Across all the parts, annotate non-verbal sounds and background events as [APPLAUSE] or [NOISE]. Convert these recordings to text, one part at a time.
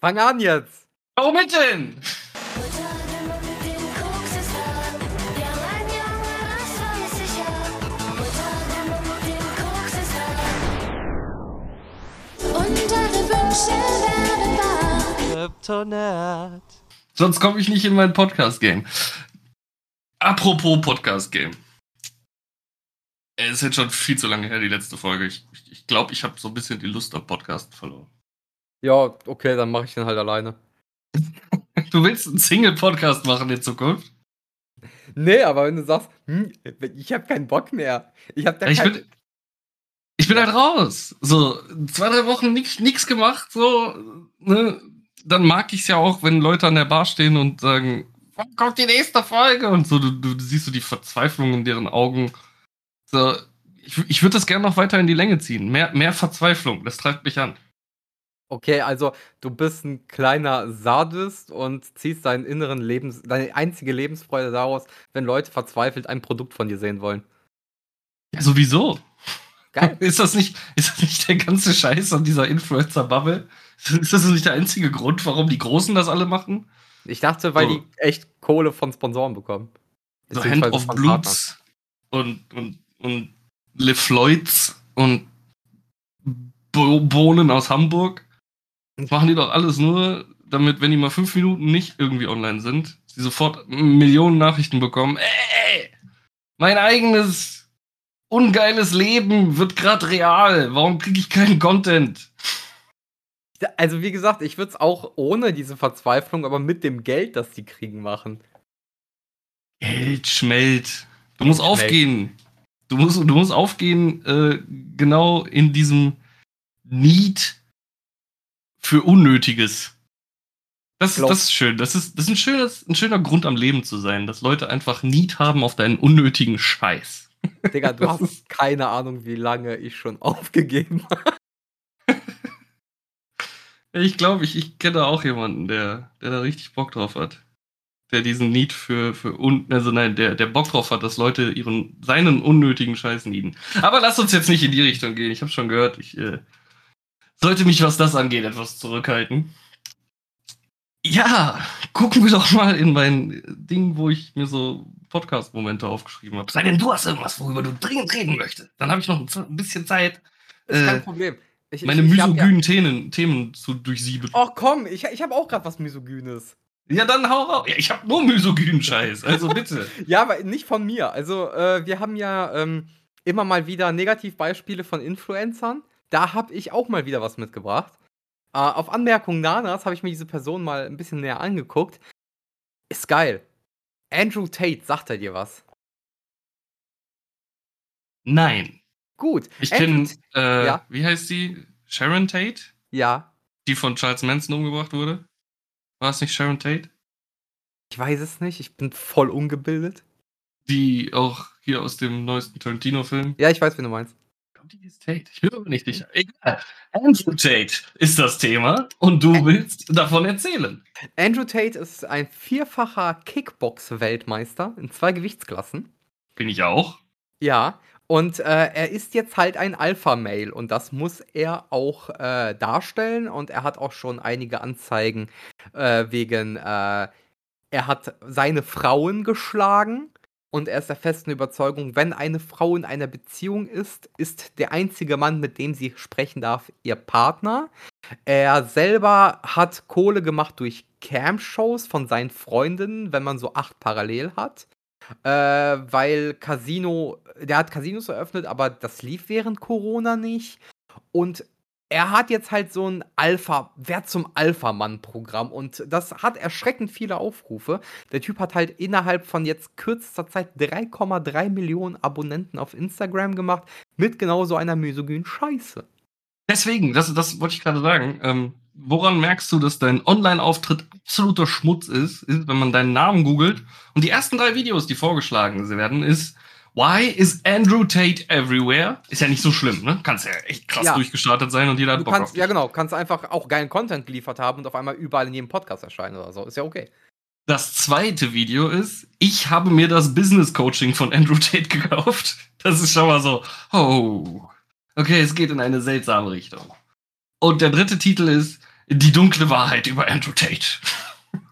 Fang an jetzt! Warum mit denn? Sonst komme ich nicht in mein Podcast-Game. Apropos Podcast-Game. Es ist jetzt schon viel zu lange her, die letzte Folge. Ich glaube, ich, ich, glaub, ich habe so ein bisschen die Lust auf Podcast verloren. Ja, okay, dann mache ich den halt alleine. [LAUGHS] du willst einen Single-Podcast machen in Zukunft? Nee, aber wenn du sagst, hm, ich habe keinen Bock mehr. Ich habe da ich kein... bin, ich bin halt raus. So, zwei, drei Wochen nichts gemacht, so, ne? Dann mag ich es ja auch, wenn Leute an der Bar stehen und sagen, wann kommt die nächste Folge? Und so, du, du siehst so die Verzweiflung in deren Augen. So, ich, ich würde das gerne noch weiter in die Länge ziehen. Mehr, mehr Verzweiflung, das treibt mich an. Okay, also du bist ein kleiner Sadist und ziehst deinen inneren Lebens, deine einzige Lebensfreude daraus, wenn Leute verzweifelt ein Produkt von dir sehen wollen. Ja, sowieso. Geil. [LAUGHS] Ist das nicht, ist das nicht der ganze Scheiß an dieser Influencer-Bubble? Ist das nicht der einzige Grund, warum die Großen das alle machen? Ich dachte, weil So. die echt Kohle von Sponsoren bekommen. So Hand of Bloods und, und, und Le Floyds und Bo Bohnen aus Hamburg. Das machen die doch alles nur, damit, wenn die mal fünf Minuten nicht irgendwie online sind, sie sofort Millionen Nachrichten bekommen. Ey, mein eigenes ungeiles Leben wird gerade real. Warum kriege ich keinen Content? Also wie gesagt, ich würde es auch ohne diese Verzweiflung, aber mit dem Geld, das die kriegen, machen. Geld schmelzt. Du musst Schmelzt. aufgehen. Du musst, du musst aufgehen, äh, genau in diesem Need für Unnötiges. Das, Glaub- das ist schön. Das ist, das ist ein, schönes, ein schöner Grund am Leben zu sein, dass Leute einfach Need haben auf deinen unnötigen Scheiß. [LAUGHS] Digga, du hast keine Ahnung, wie lange ich schon [LAUGHS] aufgegeben habe. [LAUGHS] Ich glaube, ich, ich kenne auch jemanden, der, der da richtig Bock drauf hat. Der diesen Need für, für un, also nein, der, der Bock drauf hat, dass Leute ihren, seinen unnötigen Scheiß nieden. Aber lass uns jetzt nicht in die Richtung gehen. Ich habe schon gehört, ich äh, sollte mich, was das angeht, etwas zurückhalten. Ja, gucken wir doch mal in mein Ding, wo ich mir so Podcast-Momente aufgeschrieben habe. Sei denn, du hast irgendwas, worüber du dringend reden möchtest. Dann habe ich noch ein bisschen Zeit, Ist kein äh, Problem. Ich, meine ich, ich misogynen Themen, Themen zu durchsieben. Ja, oh komm, ich, ich habe auch gerade was Misogynes. Ja, dann hau raus. Ja, ich habe nur misogynen Scheiß, also [LAUGHS] bitte. Ja, aber nicht von mir. Also, äh, wir haben ja ähm, immer mal wieder Negativbeispiele von Influencern. Da habe ich auch mal wieder was mitgebracht. Äh, auf Anmerkung Nanas habe ich mir diese Person mal ein bisschen näher angeguckt. Ist geil. Andrew Tate, sagt er dir was? Nein. Gut. Ich kenne, äh, Ja. wie heißt die? Sharon Tate? Ja, Die von Charles Manson umgebracht wurde? War es nicht Sharon Tate? ich weiß es nicht. Ich bin voll ungebildet. Die auch hier aus dem neuesten Tarantino-Film. Ja, ich weiß, wen du meinst. Ist Tate? Ich aber nicht sicher. Egal. Andrew Tate ist das Thema und du willst davon erzählen. Andrew Tate ist ein vierfacher Kickbox-Weltmeister in zwei Gewichtsklassen. Bin ich auch. Ja, und äh, er ist jetzt halt ein Alpha-Male und das muss er auch äh, darstellen und er hat auch schon einige Anzeigen äh, wegen, äh, er hat seine Frauen geschlagen und er ist der festen Überzeugung, wenn eine Frau in einer Beziehung ist, ist der einzige Mann, mit dem sie sprechen darf, ihr Partner. Er selber hat Kohle gemacht durch Cam-Shows von seinen Freundinnen, wenn man so acht parallel hat äh, weil Casino, der hat Casinos eröffnet, aber das lief während Corona nicht. Und er hat jetzt halt so ein Alpha, Wer zum Alpha-Mann-Programm und das hat erschreckend viele Aufrufe. Der Typ hat halt innerhalb von jetzt kürzester Zeit 3,3 Millionen Abonnenten auf Instagram gemacht mit genau so einer misogynen Scheiße. Deswegen, das, das wollte ich gerade sagen. Ähm, woran merkst du, dass dein Online-Auftritt absoluter Schmutz ist, ist, wenn man deinen Namen googelt und die ersten drei Videos, die vorgeschlagen werden, ist Why is Andrew Tate everywhere? Ist ja nicht so schlimm, ne? Kannst ja echt krass Ja. durchgestartet sein und jeder hat Du Bock auf kannst, ja genau, kannst einfach auch geilen Content geliefert haben und auf einmal überall in jedem Podcast erscheinen oder so. Ist ja okay. Das zweite Video ist, ich habe mir das Business Coaching von Andrew Tate [LAUGHS] gekauft. Das ist schon mal so, oh, okay, es geht in eine seltsame Richtung. Und der dritte Titel ist, Die dunkle Wahrheit über Andrew Tate.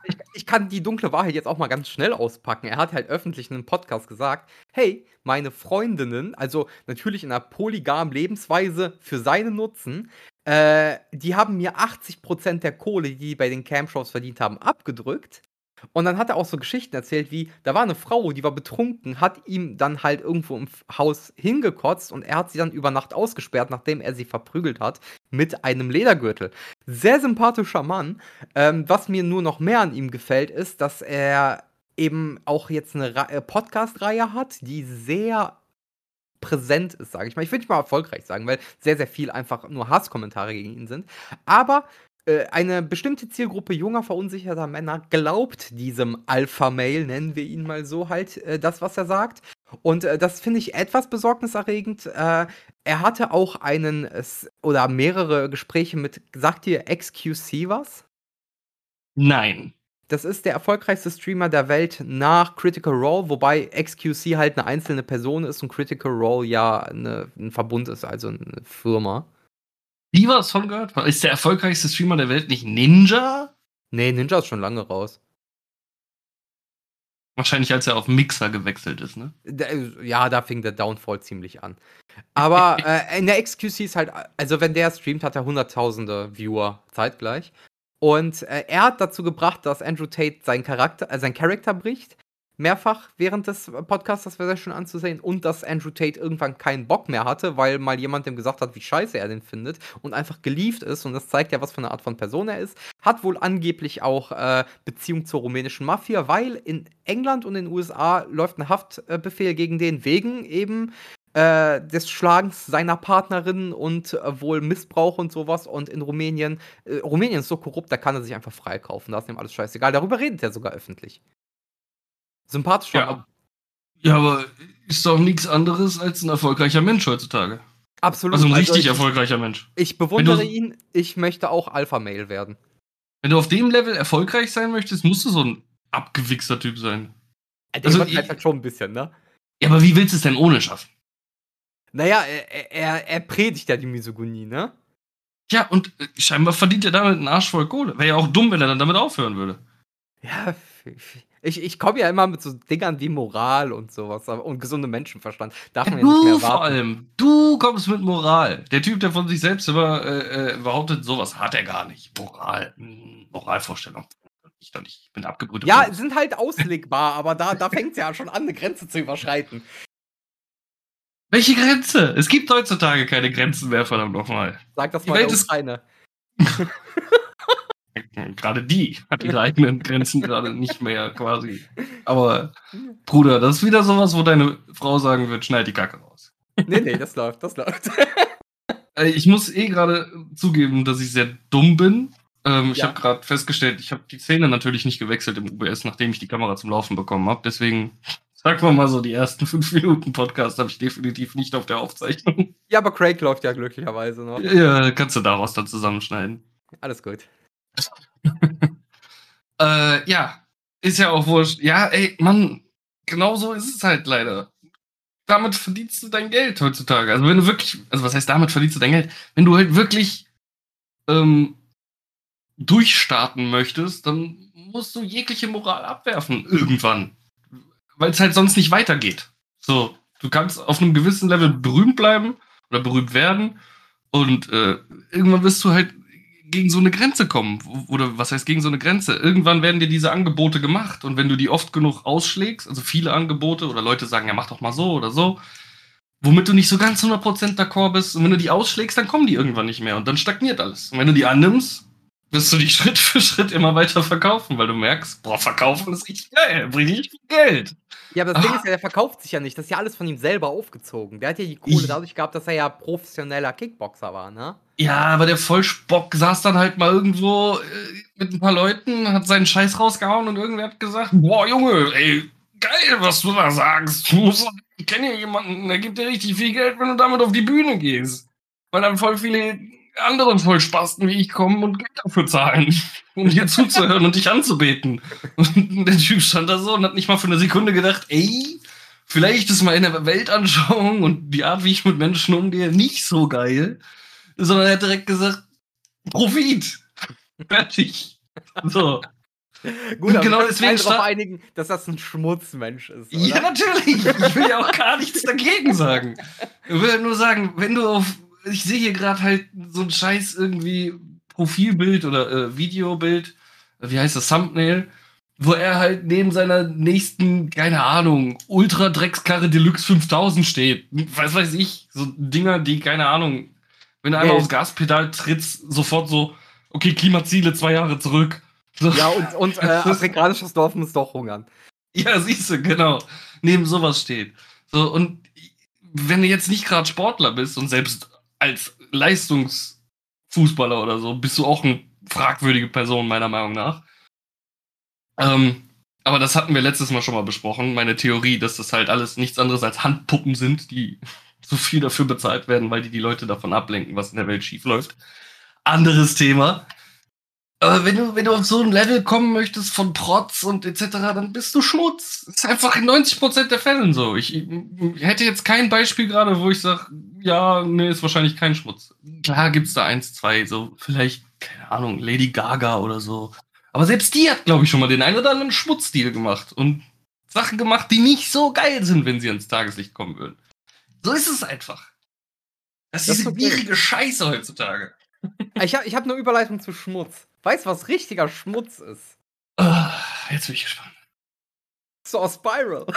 Ich, ich, kann die dunkle Wahrheit jetzt auch mal ganz schnell auspacken. Er hat halt öffentlich in einem Podcast gesagt: Hey, meine Freundinnen, also natürlich in einer polygamen Lebensweise für seinen Nutzen, äh, die haben mir 80% der Kohle, die die bei den Camshows verdient haben, abgedrückt. Und dann hat er auch so Geschichten erzählt, wie da war eine Frau, die war betrunken, hat ihm dann halt irgendwo im Haus hingekotzt und er hat sie dann über Nacht ausgesperrt, nachdem er sie verprügelt hat, mit einem Ledergürtel. Sehr sympathischer Mann. Ähm, was mir nur noch mehr an ihm gefällt, ist, dass er eben auch jetzt eine äh, Podcast-Reihe hat, die sehr präsent ist, sage ich mal. Ich will nicht mal erfolgreich sagen, weil sehr, sehr viel einfach nur Hasskommentare gegen ihn sind. Aber äh, eine bestimmte Zielgruppe junger, verunsicherter Männer glaubt diesem Alpha-Mail, nennen wir ihn mal so, halt äh, das, was er sagt. Und äh, das finde ich etwas besorgniserregend. Äh, er hatte auch einen oder mehrere Gespräche mit, sagt ihr XQC was? Nein. Das ist der erfolgreichste Streamer der Welt nach Critical Role, wobei XQC halt eine einzelne Person ist und Critical Role ja eine, ein Verbund ist, also eine Firma. Nie was von gehört? Ist der erfolgreichste Streamer der Welt nicht Ninja? Nee, Ninja ist schon lange raus. Wahrscheinlich, als er auf Mixer gewechselt ist, ne? Ja, da fing der Downfall ziemlich an. Aber [LAUGHS] äh, in der XQC ist halt, also wenn der streamt, hat er hunderttausende Viewer zeitgleich. Und äh, er hat dazu gebracht, dass Andrew Tate seinen Charakter, äh, seinen Charakter bricht, mehrfach während des Podcasts, das war sehr schön anzusehen, und dass Andrew Tate irgendwann keinen Bock mehr hatte, weil mal jemand dem gesagt hat, wie scheiße er den findet und einfach gelieft ist. Und das zeigt ja, was für eine Art von Person er ist. Hat wohl angeblich auch äh, Beziehung zur rumänischen Mafia, weil in England und in den USA läuft ein Haftbefehl gegen den wegen eben äh, des Schlagens seiner Partnerin und äh, wohl Missbrauch und sowas. Und in Rumänien, äh, Rumänien ist so korrupt, da kann er sich einfach freikaufen. Da ist ihm alles scheißegal. Darüber redet er sogar öffentlich. Sympathisch. Ja. ja, aber ist doch nichts anderes als ein erfolgreicher Mensch heutzutage. Absolut. Also ein also richtig ich, erfolgreicher Mensch. Ich bewundere ihn, ich möchte auch Alpha-Mail werden. Wenn du auf dem Level erfolgreich sein möchtest, musst du so ein abgewichster Typ sein. Der also, halt schon ein bisschen, ne? Ja, aber wie willst du es denn ohne schaffen? Naja, er, er, er predigt ja die Misogynie, ne? Ja, und äh, scheinbar verdient er damit einen Arsch voll Kohle. Wäre ja auch dumm, wenn er dann damit aufhören würde. Ja, ich, ich komme ja immer mit so Dingern wie Moral und sowas und gesunde Menschenverstand. Darf man ja, ja nicht mehr warten. vor allem. Du kommst mit Moral. Der Typ, der von sich selbst immer äh, äh behauptet, sowas hat er gar nicht. Moral. Hm, Moralvorstellung. Ich, doch nicht. ich bin abgebrüht. Ja, sind halt auslegbar, aber da, da fängt es ja schon an, eine Grenze zu überschreiten. Welche Grenze? Es gibt heutzutage keine Grenzen mehr, verdammt nochmal. Sag das mal, ist eine. [LAUGHS] gerade die hat ihre eigenen Grenzen gerade nicht mehr quasi. [LAUGHS] Aber Bruder, das ist wieder sowas, wo deine Frau sagen wird, schneid die Kacke raus. Nee, nee, das läuft, das läuft. [LAUGHS] Äh, ich muss eh gerade zugeben, dass ich sehr dumm bin. Ähm, ich ja. habe gerade festgestellt, ich habe die Szene natürlich nicht gewechselt im UBS, nachdem ich die Kamera zum Laufen bekommen habe. Deswegen Sagen wir mal so, die ersten [LAUGHS] fünf Minuten Podcast habe ich definitiv nicht auf der Aufzeichnung. Ja, aber Craig läuft ja glücklicherweise noch. Ja, kannst du daraus dann zusammenschneiden. Alles gut. [LAUGHS] äh, ja, ist ja auch wurscht. Ja, ey, Mann, genau so ist es halt leider. Damit verdienst du dein Geld heutzutage. Also wenn du wirklich, also was heißt damit verdienst du dein Geld? Wenn du halt wirklich ähm, durchstarten möchtest, dann musst du jegliche Moral abwerfen irgendwann. Weil es halt sonst nicht weitergeht. So, du kannst auf einem gewissen Level berühmt bleiben oder berühmt werden und äh, irgendwann wirst du halt gegen so eine Grenze kommen. Oder was heißt gegen so eine Grenze? Irgendwann werden dir diese Angebote gemacht und wenn du die oft genug ausschlägst, also viele Angebote oder Leute sagen, ja, mach doch mal so oder so, womit du nicht so ganz 100% d'accord bist und wenn du die ausschlägst, dann kommen die irgendwann nicht mehr und dann stagniert alles. Und wenn du die annimmst, wirst du die Schritt für Schritt immer weiter verkaufen, weil du merkst, boah, verkaufen ist richtig geil, bringt richtig viel Geld. Ja, aber das Ding ist ja, der verkauft sich ja nicht. Das ist ja alles von ihm selber aufgezogen. Der hat ja die Kohle ich dadurch gehabt, dass er ja professioneller Kickboxer war, ne? Ja, aber der Vollspock saß dann halt mal irgendwo äh, mit ein paar Leuten, hat seinen Scheiß rausgehauen und irgendwer hat gesagt, boah, Junge, ey, geil, was du da sagst. ich kenne hier jemanden, der gibt dir richtig viel Geld, wenn du damit auf die Bühne gehst. Weil dann voll viele andere Vollspasten wie ich kommen und Geld dafür zahlen, um dir zuzuhören und dich anzubeten. Und der Typ stand da so und hat nicht mal für eine Sekunde gedacht, ey, vielleicht ist meine Weltanschauung und die Art, wie ich mit Menschen umgehe, nicht so geil sondern er hat direkt gesagt, Profit. Fertig. So. Gut, Und aber genau deswegen uns darauf einigen, dass das ein Schmutzmensch ist. Oder? Ja, natürlich. Ich will ja auch gar nichts dagegen sagen. Ich will nur sagen, wenn du auf. Ich sehe hier gerade halt so ein scheiß irgendwie Profilbild oder äh, Videobild, wie heißt das, Thumbnail, wo er halt neben seiner nächsten, keine Ahnung, Ultra-Dreckskarre Deluxe 5000 steht. Was weiß ich, so Dinger, die, keine Ahnung, wenn du einmal aufs Gaspedal trittst, sofort so, okay, Klimaziele zwei Jahre zurück. So. Ja, und, und [LAUGHS] äh, afrikanisches Dorf muss doch hungern. Ja, siehst du, genau. Neben sowas steht. So, und wenn du jetzt nicht gerade Sportler bist und selbst als Leistungsfußballer oder so, bist du auch eine fragwürdige Person, meiner Meinung nach. Ähm, aber das hatten wir letztes Mal schon mal besprochen. Meine Theorie, dass das halt alles nichts anderes als Handpuppen sind, die [LAUGHS] so viel dafür bezahlt werden, weil die die Leute davon ablenken, was in der Welt schief läuft. Anderes Thema. Aber wenn du, wenn du auf so ein Level kommen möchtest von Protz und etc., dann bist du Schmutz. Das ist einfach in 90% der Fällen so. Ich, ich hätte jetzt kein Beispiel gerade, wo ich sage, ja, nee, ist wahrscheinlich kein Schmutz. Klar gibt's da eins, zwei, so vielleicht, keine Ahnung, Lady Gaga oder so. Aber selbst die hat, glaube ich, schon mal den einen oder anderen Schmutzstil gemacht und Sachen gemacht, die nicht so geil sind, wenn sie ans Tageslicht kommen würden. So ist es einfach. Das ist Das diese okay. gierige Scheiße heutzutage. Ich habe ich hab eine Überleitung zu Schmutz. Weißt du, was richtiger Schmutz ist? Ah, jetzt bin ich gespannt. Saw Spiral. [LAUGHS]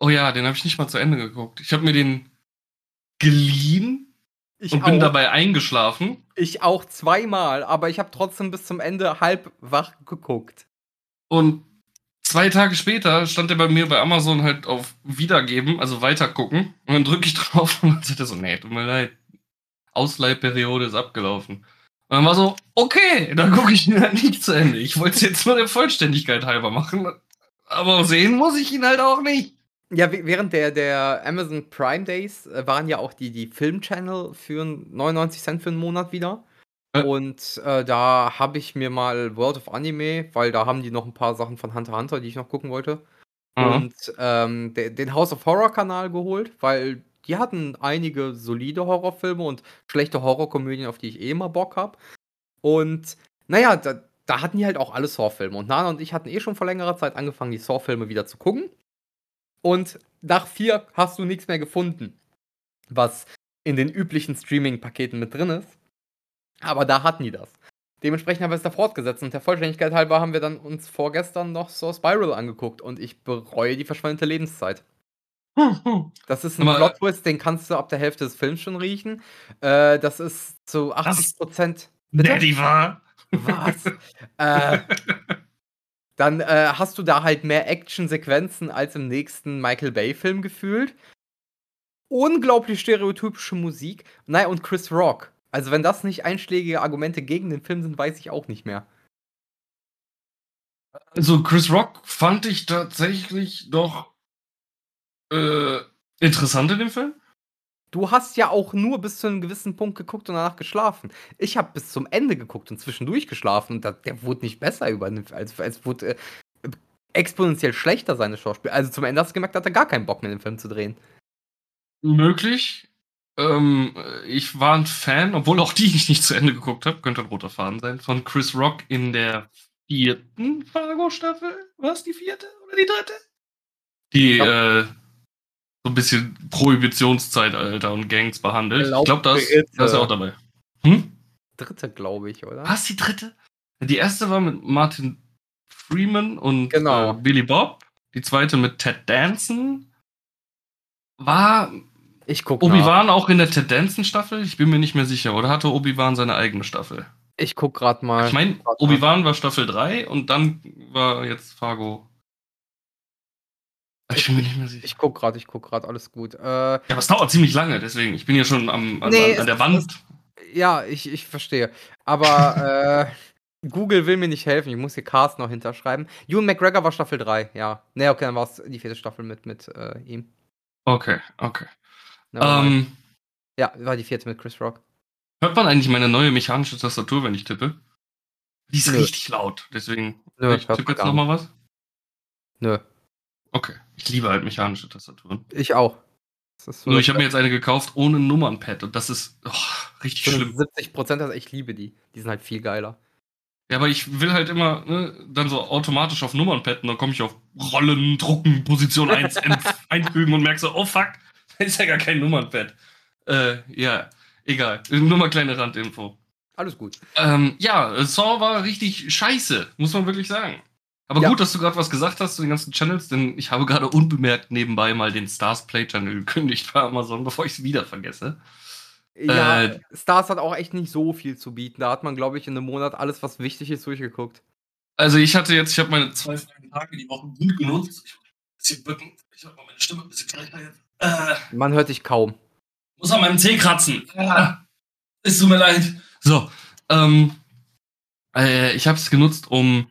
Oh ja, den habe ich nicht mal zu Ende geguckt. Ich habe mir den geliehen Ich und bin auch. dabei eingeschlafen. Ich auch zweimal, aber ich habe trotzdem bis zum Ende halb wach geguckt. Und zwei Tage später stand er bei mir bei Amazon halt auf Wiedergeben, also weitergucken. Und dann drücke ich drauf [LAUGHS] und dann sagt er so, nee, tut mir leid. Ausleihperiode ist abgelaufen. Und dann war so, okay, dann gucke ich ihn halt nicht zu Ende. Ich wollte es jetzt nur der Vollständigkeit halber machen. Aber sehen muss ich ihn halt auch nicht. Ja, während der, der Amazon Prime Days äh, waren ja auch die, die Film-Channel für 99 Cent für einen Monat wieder. Und äh, da habe ich mir mal World of Anime, weil da haben die noch ein paar Sachen von Hunter x Hunter, die ich noch gucken wollte. Mhm. Und ähm, de, den House of Horror Kanal geholt, weil die hatten einige solide Horrorfilme und schlechte Horrorkomödien, auf die ich eh immer Bock habe. Und naja, da, da hatten die halt auch alle Saw-Filme. Und Nana und ich hatten eh schon vor längerer Zeit angefangen, die Saw-Filme wieder zu gucken. Und nach vier hast du nichts mehr gefunden, was in den üblichen Streaming-Paketen mit drin ist. Aber da hatten die das. Dementsprechend haben wir es da fortgesetzt und der Vollständigkeit halber haben wir dann uns vorgestern noch Saw Spiral angeguckt und ich bereue die verschwendete Lebenszeit. [LAUGHS] Das ist ein Aber- Plot-Twist, den kannst du ab der Hälfte des Films schon riechen. Äh, das ist zu 80 Prozent. Daddy war. Was? äh, dann äh, hast du da halt mehr Action-Sequenzen als im nächsten Michael Bay-Film gefühlt. Unglaublich stereotypische Musik. Naja, und Chris Rock. Also, wenn das nicht einschlägige Argumente gegen den Film sind, weiß ich auch nicht mehr. Also Chris Rock fand ich tatsächlich doch äh, interessant in dem Film. Du hast ja auch nur bis zu einem gewissen Punkt geguckt und danach geschlafen. Ich habe bis zum Ende geguckt und zwischendurch geschlafen und da, der wurde nicht besser über den als es wurde äh, exponentiell schlechter seine Schauspiel. Also zum Ende hast du gemerkt, hat er gar keinen Bock mehr den Film zu drehen. Möglich. Ähm, ich war ein Fan, obwohl auch die ich nicht zu Ende geguckt habe, könnte ein roter Faden sein, von Chris Rock in der vierten Fargo-Staffel. War es die vierte oder die dritte? Die äh, so ein bisschen Prohibitionszeitalter und Gangs behandelt. Ich Glaub, glaube, da ist, er auch dabei. Hm? Dritte, glaube ich, oder? Was, die dritte? Die erste war mit Martin Freeman und Genau. äh, Billy Bob. Die zweite mit Ted Danson. War Ich gucke nach. Obi-Wan auch in der Ted Danson-Staffel? Ich bin mir nicht mehr sicher. Oder hatte Obi-Wan seine eigene Staffel? Ich guck gerade mal. Ich meine. Obi-Wan war Staffel 3 und dann war jetzt Fargo. Ich bin mir nicht mehr sicher. Ich guck gerade, ich guck gerade, alles gut. Äh, Ja, aber es dauert ziemlich lange, deswegen. Ich bin hier schon am, an, Nee, an, an der Wand. ja, ich, ich verstehe. Aber [LAUGHS] äh, Google will mir nicht helfen. Ich muss hier Cast noch hinterschreiben. Ewan McGregor war Staffel 3, ja. Ne, okay, dann war es die vierte Staffel mit, mit äh, ihm. Okay, okay. Nevermind. Ähm, ja, war die vierte mit Chris Rock. hört man eigentlich meine neue mechanische Tastatur, wenn ich tippe? Die ist Nö. richtig laut, deswegen. Nö, ich tippe jetzt nochmal was. Nö, Okay. Ich liebe halt mechanische Tastaturen. ich auch. So Nur ich habe mir jetzt eine gekauft ohne Nummernpad und das ist oh, richtig schlimm. 70 Prozent, also ich liebe die. Die sind halt viel geiler. Ja, aber ich will halt immer ne, dann so automatisch auf Nummernpad und dann komme ich auf Rollen, Drucken, Position 1 [LAUGHS] einfügen und merke so, oh fuck, da ist ja gar kein Nummernpad. Äh, ja, egal. Nur mal kleine Randinfo. Alles gut. Ähm, ja, Saw war richtig scheiße, muss man wirklich sagen. Aber Ja. gut, dass du gerade was gesagt hast zu den ganzen Channels, denn ich habe gerade unbemerkt nebenbei mal den Stars Play Channel gekündigt bei Amazon, [LAUGHS] bevor ich es wieder vergesse. Ja, Äh, Stars hat auch echt nicht so viel zu bieten. Da hat man, glaube ich, in einem Monat alles, was wichtig ist, durchgeguckt. Also ich hatte jetzt, ich habe meine zwei freien Tage die Woche gut genutzt. Ich. Ich habe meine Stimme ein bisschen kleiner jetzt. Äh, Man hört dich kaum. muss an meinem Zeh kratzen. Ah, es tut mir leid. So, ähm, äh, ich habe es genutzt, um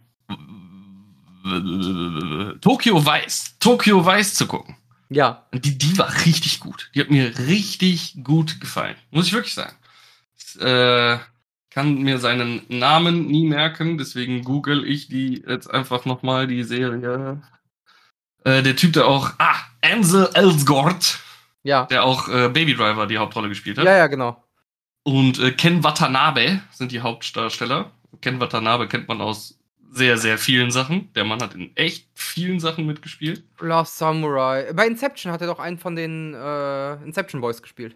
Tokyo Weiß, Tokyo Weiß zu gucken. Ja, Und die, die war richtig gut. Die hat mir richtig gut gefallen. Muss ich wirklich sagen. Ich, äh, kann mir seinen Namen nie merken, deswegen google ich die jetzt einfach nochmal, die Serie. Äh, der Typ, der auch. Ah, Ansel Elsgort, ja. der auch äh, Baby Driver die Hauptrolle gespielt hat. Ja, ja, genau. Und äh, Ken Watanabe sind die Hauptdarsteller. Ken Watanabe kennt man aus sehr, sehr vielen Sachen. Der Mann hat in echt vielen Sachen mitgespielt. Last Samurai. Bei Inception hat er doch einen von den äh, Inception Boys gespielt.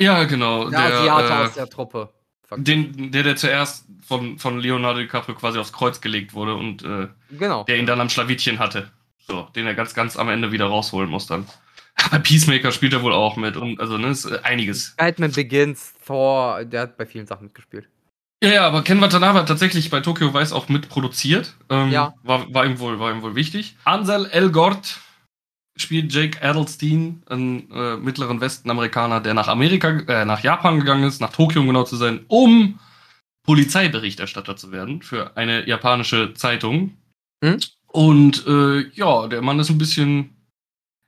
Ja, genau. Der, Asiate äh, aus der Truppe. Den, der, der zuerst von, von Leonardo DiCaprio quasi aufs Kreuz gelegt wurde und äh, Genau. der ihn dann am Schlawittchen hatte. So, den er ganz, ganz am Ende wieder rausholen muss dann. [LAUGHS] Bei Peacemaker spielt er wohl auch mit und also, ne, ist äh, einiges. Batman Begins, Thor, der hat bei vielen Sachen mitgespielt. Ja, ja, aber Ken Watanabe hat tatsächlich bei Tokyo Vice auch mitproduziert. Ähm, Ja. War, war, ihm wohl, war ihm wohl wichtig. Ansel Elgort spielt Jake Adelstein, einen äh, mittleren Westen-Amerikaner, der nach Amerika, äh, nach Japan gegangen ist, nach Tokio um genau zu sein, um Polizeiberichterstatter zu werden für eine japanische Zeitung. Hm? Und äh, ja, der Mann ist ein bisschen.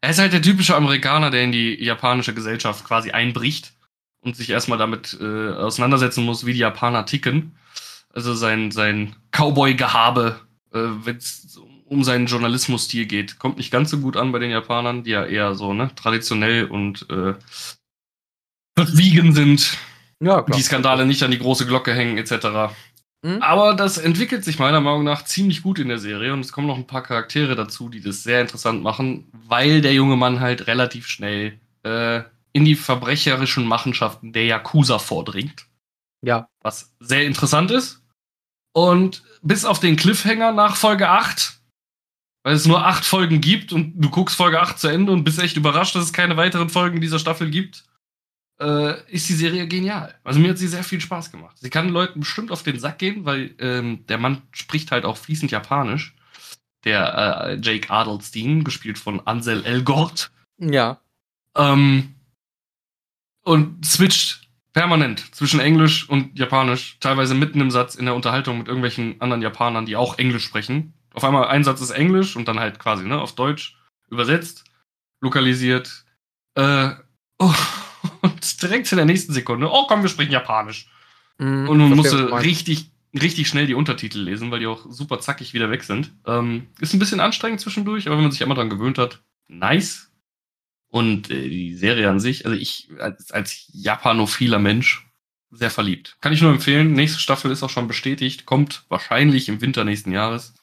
Er ist halt der typische Amerikaner, der in die japanische Gesellschaft quasi einbricht und sich erstmal damit äh, auseinandersetzen muss, wie die Japaner ticken. Also sein, sein Cowboy-Gehabe, äh, wenn es um seinen Journalismusstil geht, kommt nicht ganz so gut an bei den Japanern, die ja eher so ne, traditionell und äh, verwiegen sind, Ja, klar. die Skandale nicht an die große Glocke hängen, etc. Mhm. Aber das entwickelt sich meiner Meinung nach ziemlich gut in der Serie und es kommen noch ein paar Charaktere dazu, die das sehr interessant machen, weil der junge Mann halt relativ schnell äh, in die verbrecherischen Machenschaften der Yakuza vordringt, Ja. was sehr interessant ist. Und bis auf den Cliffhanger nach Folge 8, weil es nur acht Folgen gibt und du guckst Folge 8 zu Ende und bist echt überrascht, dass es keine weiteren Folgen dieser Staffel gibt, äh, ist die Serie genial. Also mir hat sie sehr viel Spaß gemacht. Sie kann Leuten bestimmt auf den Sack gehen, weil ähm, der Mann spricht halt auch fließend Japanisch. Der äh, Jake Adelstein, gespielt von Ansel Elgort. Ja. Ähm, und switcht permanent zwischen Englisch und Japanisch, teilweise mitten im Satz in der Unterhaltung mit irgendwelchen anderen Japanern, die auch Englisch sprechen. Auf einmal ein Satz ist Englisch und dann halt quasi ne, auf Deutsch übersetzt, lokalisiert. Äh, oh, [LAUGHS] und direkt in der nächsten Sekunde, oh komm, wir sprechen Japanisch. Mhm, Und was musste du richtig, richtig schnell die Untertitel lesen, weil die auch super zackig wieder weg sind. Ähm, ist ein bisschen anstrengend zwischendurch, aber wenn man sich einmal dran gewöhnt hat, nice. Und äh, die Serie an sich, also ich als, als japanophiler Mensch sehr verliebt. Kann ich nur empfehlen. Nächste Staffel ist auch schon bestätigt, kommt wahrscheinlich im Winter nächsten Jahres.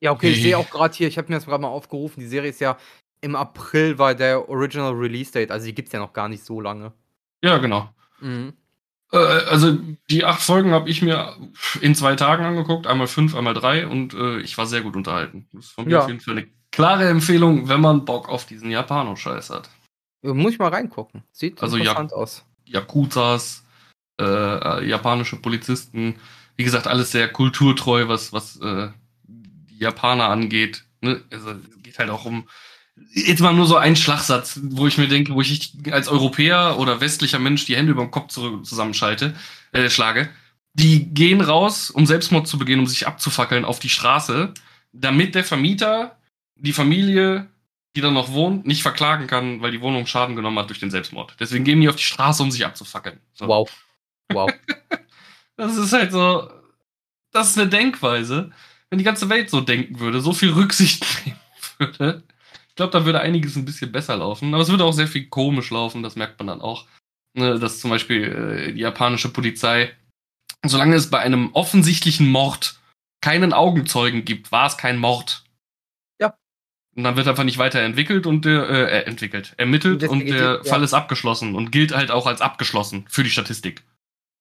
Ja, okay, ich sehe auch gerade hier, ich habe mir das gerade mal aufgerufen, die Serie ist ja im April war der Original Release Date, also die gibt's ja noch gar nicht so lange. Ja, genau. Mhm. Äh, also die acht Folgen habe ich mir in zwei Tagen angeguckt, einmal fünf, einmal drei und äh, ich war sehr gut unterhalten. Das ist von mir Ja. auf jeden Fall eine klare Empfehlung, wenn man Bock auf diesen Japano-Scheiß hat. Muss ich mal reingucken. Sieht Also, ja. interessant aus. Yakuzas, äh, äh, japanische Polizisten, wie gesagt, alles sehr kulturtreu, was, was äh, die Japaner angeht. Ne? Also es geht halt auch um jetzt mal nur so ein Schlagsatz, wo ich mir denke, wo ich als Europäer oder westlicher Mensch die Hände über dem Kopf zu, zusammenschalte, äh, schlage. Die gehen raus, um Selbstmord zu begehen, um sich abzufackeln auf die Straße, damit der Vermieter die Familie, die dann noch wohnt, nicht verklagen kann, weil die Wohnung Schaden genommen hat durch den Selbstmord. Deswegen gehen die auf die Straße, um sich abzufackeln. So. Wow. Wow. [LAUGHS] Das ist halt so, das ist eine Denkweise. Wenn die ganze Welt so denken würde, so viel Rücksicht [LAUGHS] nehmen würde, Ich glaube, da würde einiges ein bisschen besser laufen. Aber es würde auch sehr viel komisch laufen, das merkt man dann auch. Ne, dass zum Beispiel äh, die japanische Polizei, solange es bei einem offensichtlichen Mord keinen Augenzeugen gibt, war es kein Mord. Und dann wird einfach nicht weiterentwickelt und der, äh, entwickelt, ermittelt und der ja. Fall ist abgeschlossen und gilt halt auch als abgeschlossen für die Statistik.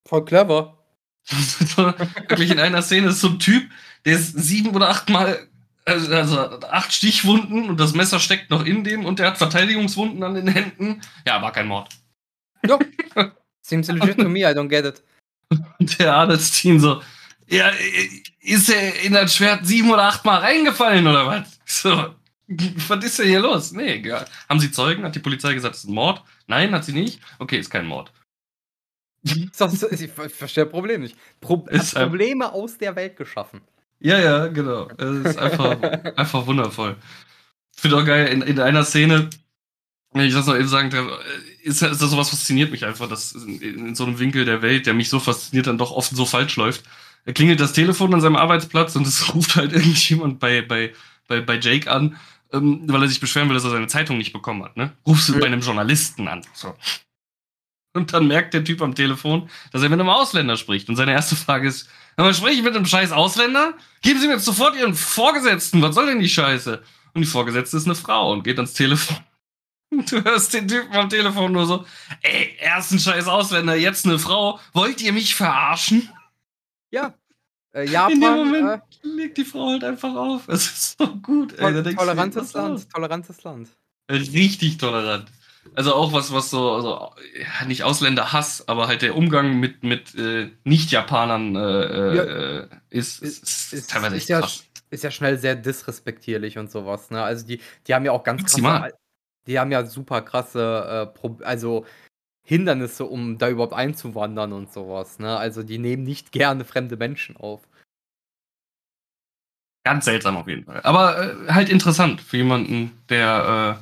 Voll clever. [LAUGHS] Wirklich in einer Szene ist so ein Typ, der ist sieben oder acht Mal also, also acht Stichwunden und das Messer steckt noch in dem und der hat Verteidigungswunden an den Händen. Ja, war kein Mord. Ja. [LAUGHS] Seems legit to me, I don't get it. Und der Adelstein so, ja, ist er in das Schwert sieben oder acht Mal reingefallen oder was? So, [LAUGHS] was ist denn hier los? Nee, ja. haben Sie Zeugen? Hat die Polizei gesagt, es ist ein Mord? Nein, hat sie nicht? Okay, ist kein Mord. [LAUGHS] ich verstehe das Problem nicht. Pro Probleme aus der Welt geschaffen. Ja, ja, genau. Es ist einfach, [LAUGHS] einfach wundervoll. Ich finde auch geil, in, in einer Szene, wenn ich das noch eben sagen darf, ist, ist das sowas fasziniert mich einfach, dass in, in, so einem Winkel der Welt, der mich so fasziniert, dann doch oft so falsch läuft. Er klingelt das Telefon an seinem Arbeitsplatz und es ruft halt irgendjemand bei, bei, bei, bei Jake an, ähm, weil er sich beschweren will, dass er seine Zeitung nicht bekommen hat. Ne? Rufst du bei einem Journalisten an. So. Und dann merkt der Typ am Telefon, dass er mit einem Ausländer spricht. Und seine erste Frage ist, aber spreche ich mit einem scheiß Ausländer? Geben Sie mir jetzt sofort Ihren Vorgesetzten. Was soll denn die Scheiße? Und die Vorgesetzte ist eine Frau und geht ans Telefon. [LAUGHS] Du hörst den Typen am Telefon nur so, ey, erst ein scheiß Ausländer, jetzt eine Frau. Wollt ihr mich verarschen? Ja. Äh, Japan, In dem Moment äh, legt die Frau halt einfach auf. Es ist so gut. Ey, tolerantes Land, tolerantes Land. Richtig tolerant. Also auch was, was so, also, ja, nicht Ausländerhass, aber halt der Umgang mit, mit äh, Nicht-Japanern äh, ja. Äh, ist, ist, ist, ist, teilweise ist ja, krass. Ist ja schnell sehr disrespektierlich und sowas, ne? Also die, die haben ja auch ganz krasse, die haben ja super krasse, äh, also Hindernisse, um da überhaupt einzuwandern und sowas, ne? Also die nehmen nicht gerne fremde Menschen auf. Ganz seltsam auf jeden Fall. Aber äh, halt interessant für jemanden, der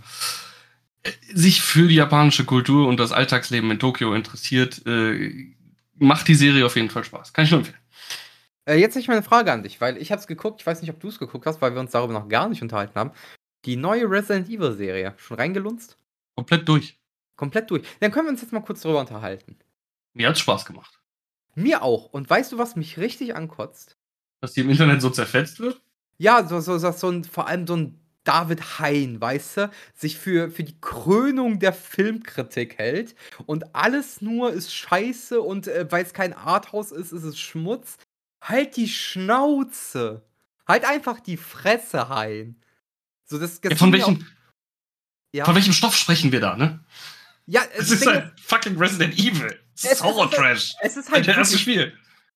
äh, sich für die japanische Kultur und das Alltagsleben in Tokio interessiert, äh, macht die Serie auf jeden Fall Spaß. Kann ich nur empfehlen. Äh, jetzt habe ich meine Frage an dich, weil ich habe es geguckt, ich weiß nicht, ob du es geguckt hast, weil wir uns darüber noch gar nicht unterhalten haben. Die neue Resident Evil Serie, schon reingelunzt? Komplett durch. Komplett durch. Dann können wir uns jetzt mal kurz darüber unterhalten. Mir hat Spaß gemacht. Mir auch. Und weißt du, was mich richtig ankotzt? Dass die im Internet so zerfetzt wird? Ja, so, so, so, so ein, vor allem so ein David Hein, weißt du, sich für, für die Krönung der Filmkritik hält und alles nur ist scheiße und äh, weil es kein Arthouse ist, ist es Schmutz. Halt die Schnauze. Halt einfach die Fresse, Hein. So, das, das ja, von, welchem, ja. von welchem Stoff sprechen wir da, ne? Ja, es ist halt fucking Resident Evil. Es ist Horror-Trash. Es ist halt. Das erste Spiel.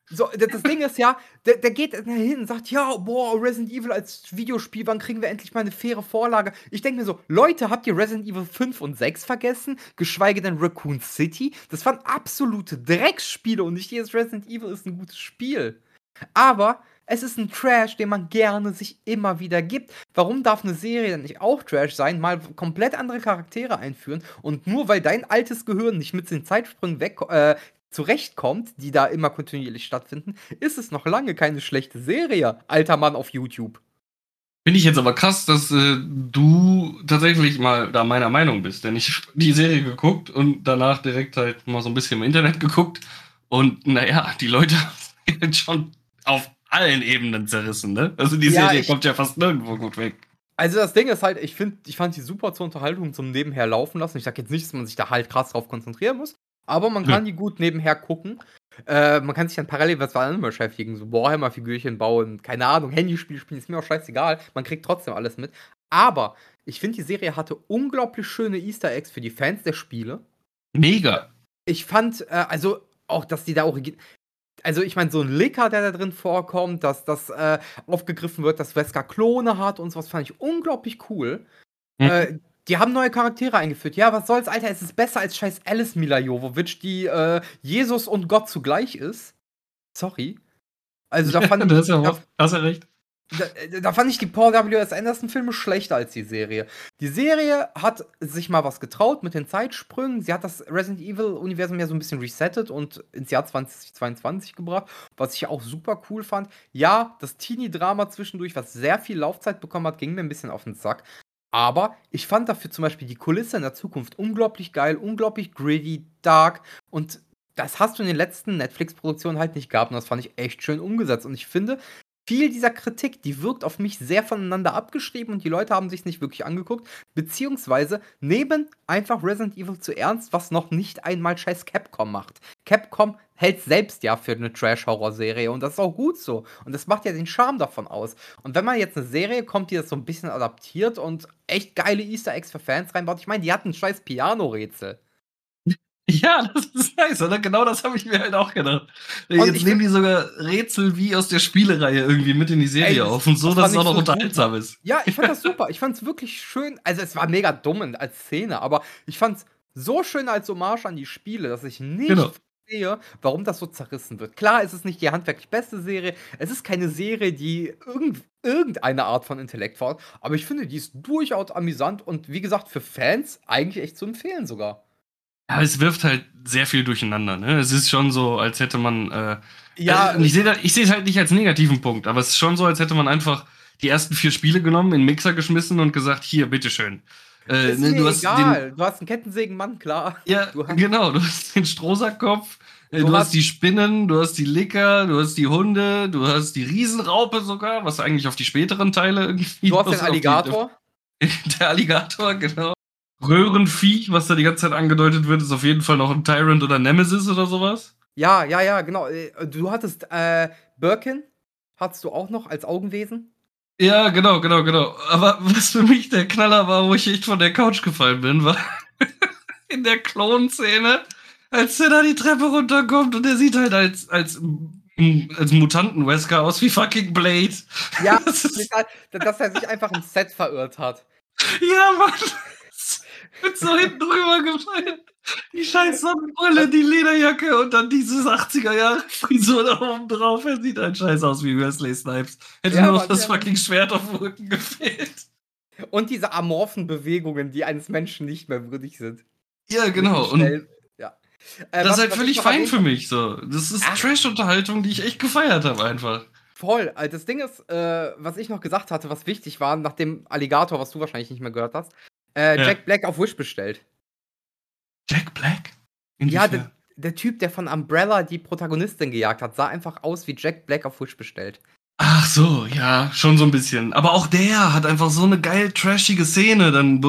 So, das Ding ist ja, der, der geht hin und sagt, ja, boah, Resident Evil als Videospiel, wann kriegen wir endlich mal eine faire Vorlage? Ich denke mir so, Leute, habt ihr Resident Evil 5 und 6 vergessen? Geschweige denn Raccoon City? Das waren absolute Drecksspiele und nicht jedes Resident Evil ist ein gutes Spiel. Aber es ist ein Trash, den man gerne sich immer wieder gibt. Warum darf eine Serie dann nicht auch Trash sein? Mal komplett andere Charaktere einführen und nur weil dein altes Gehirn nicht mit den Zeitsprüngen weg, äh, zurechtkommt, die da immer kontinuierlich stattfinden, ist es noch lange keine schlechte Serie, alter Mann auf YouTube. Finde ich jetzt aber krass, dass äh, du tatsächlich mal da meiner Meinung bist, denn ich habe die Serie geguckt und danach direkt halt mal so ein bisschen im Internet geguckt und naja, die Leute [LAUGHS] sind schon auf allen Ebenen zerrissen, ne? Also die ja, Serie ich, kommt ja fast nirgendwo gut weg. Also das Ding ist halt, ich finde, ich fand die super zur Unterhaltung zum Nebenher laufen lassen. Ich sag jetzt nicht, dass man sich da halt krass drauf konzentrieren muss, aber man kann ja. die gut nebenher gucken. Äh, man kann sich dann parallel was anderem beschäftigen, so Warhammer-Figürchen bauen, keine Ahnung, Handyspiel spielen, ist mir auch scheißegal. Man kriegt trotzdem alles mit. Aber ich finde, die Serie hatte unglaublich schöne Easter Eggs für die Fans der Spiele. Mega. Ich fand, äh, also auch, dass die da auch. Also, ich meine, so ein Licker, der da drin vorkommt, dass das äh, aufgegriffen wird, dass Wesker Klone hat und sowas, fand ich unglaublich cool. Mhm. Äh, die haben neue Charaktere eingeführt. Ja, was soll's, Alter? Es ist besser als scheiß Alice Mila Jovovich, die äh, Jesus und Gott zugleich ist. Sorry. Also da [LAUGHS] fand ich. Da, hast ja recht. Da, da, fand ich die Paul W.S. Anderson-Filme schlechter als die Serie. Die Serie hat sich mal was getraut mit den Zeitsprüngen. Sie hat das Resident Evil-Universum ja so ein bisschen resettet und ins Jahr 2022 gebracht, was ich auch super cool fand. Ja, das Teenie-Drama zwischendurch, was sehr viel Laufzeit bekommen hat, ging mir ein bisschen auf den Sack. Aber ich fand dafür zum Beispiel die Kulisse in der Zukunft unglaublich geil, unglaublich gritty, dark und das hast du in den letzten Netflix-Produktionen halt nicht gehabt und das fand ich echt schön umgesetzt. Und ich finde, viel dieser Kritik, die wirkt auf mich sehr voneinander abgeschrieben und die Leute haben sich nicht wirklich angeguckt, beziehungsweise nehmen einfach Resident Evil zu ernst, was noch nicht einmal scheiß Capcom macht. Capcom hält selbst ja für eine Trash-Horror-Serie und das ist auch gut so. Und das macht ja den Charme davon aus. Und wenn man jetzt eine Serie kommt, die das so ein bisschen adaptiert und echt geile Easter Eggs für Fans reinbaut, ich meine, die hatten ein scheiß Piano-Rätsel. [LAUGHS] Ja, das ist nice, oder? Genau das habe ich mir halt auch gedacht. Und Jetzt nehmen die sogar Rätsel wie aus der Spielereihe irgendwie mit in die Serie ey, auf und so, dass es auch noch so unterhaltsam super. ist. Ja, ich fand das [LAUGHS] super. Ich fand es wirklich schön. Also, es war mega dumm als Szene, aber ich fand es so schön als Hommage an die Spiele, dass ich nicht genau. verstehe, warum das so zerrissen wird. Klar, es ist nicht die handwerklich beste Serie. Es ist keine Serie, die irgend, irgendeine Art von Intellekt fordert. Aber ich finde, die ist durchaus amüsant und wie gesagt, für Fans eigentlich echt zu empfehlen sogar. Ja, es wirft halt sehr viel durcheinander. Ne? Es ist schon so, als hätte man. Äh, ja. Äh, ich sehe ich es halt nicht als negativen Punkt, aber es ist schon so, als hätte man einfach die ersten vier Spiele genommen, in den Mixer geschmissen und gesagt: Hier, bitteschön. Äh, ist ne, du hast egal. Den, du hast einen Kettensägenmann, klar. Ja, du genau. Du hast den Strohsackkopf. Äh, du, du hast, hast die Spinnen, du hast die Licker, du hast die Hunde, du hast die Riesenraupe sogar, was eigentlich auf die späteren Teile irgendwie. Du hast den [LAUGHS] Alligator. Die, [LAUGHS] der Alligator, genau. Röhrenviech, was da die ganze Zeit angedeutet wird, ist auf jeden Fall noch ein Tyrant oder Nemesis oder sowas. Ja, ja, ja, genau. Äh, du hattest äh, Birkin, hattest du auch noch als Augenwesen? Ja, genau, genau, genau. Aber was für mich der Knaller war, wo ich echt von der Couch gefallen bin, war [LAUGHS] in der Klon-Szene, als der da die Treppe runterkommt und der sieht halt als, als, als Mutanten-Wesker aus wie fucking Blade. Ja, [LAUGHS] das halt, dass er sich einfach im Set verirrt hat. Ja, Mann bin so hinten drüber gefallen. Die scheiß Sonnenbrille, die Lederjacke und dann dieses 80er-Jahre-Frisur da oben drauf. Er sieht ein scheiß aus wie Wesley Snipes. Hätte ja, nur noch das fucking Schwert auf dem Rücken gefehlt. Und diese amorphen Bewegungen, die eines Menschen nicht mehr würdig sind. Ja, genau. Und ja. Äh, das was, ist halt völlig fein für mich. So. Das ist Trash-Unterhaltung, die ich echt gefeiert habe, einfach. Voll. Also das Ding ist, äh, was ich noch gesagt hatte, was wichtig war, nach dem Alligator, was du wahrscheinlich nicht mehr gehört hast, äh, ja. Jack Black auf Wish bestellt. Jack Black? Ja, der, der, Typ, der von Umbrella die Protagonistin gejagt hat, sah einfach aus wie Jack Black auf Wish bestellt. Ach so, ja, schon so ein bisschen. Aber auch der hat einfach so eine geil trashige Szene dann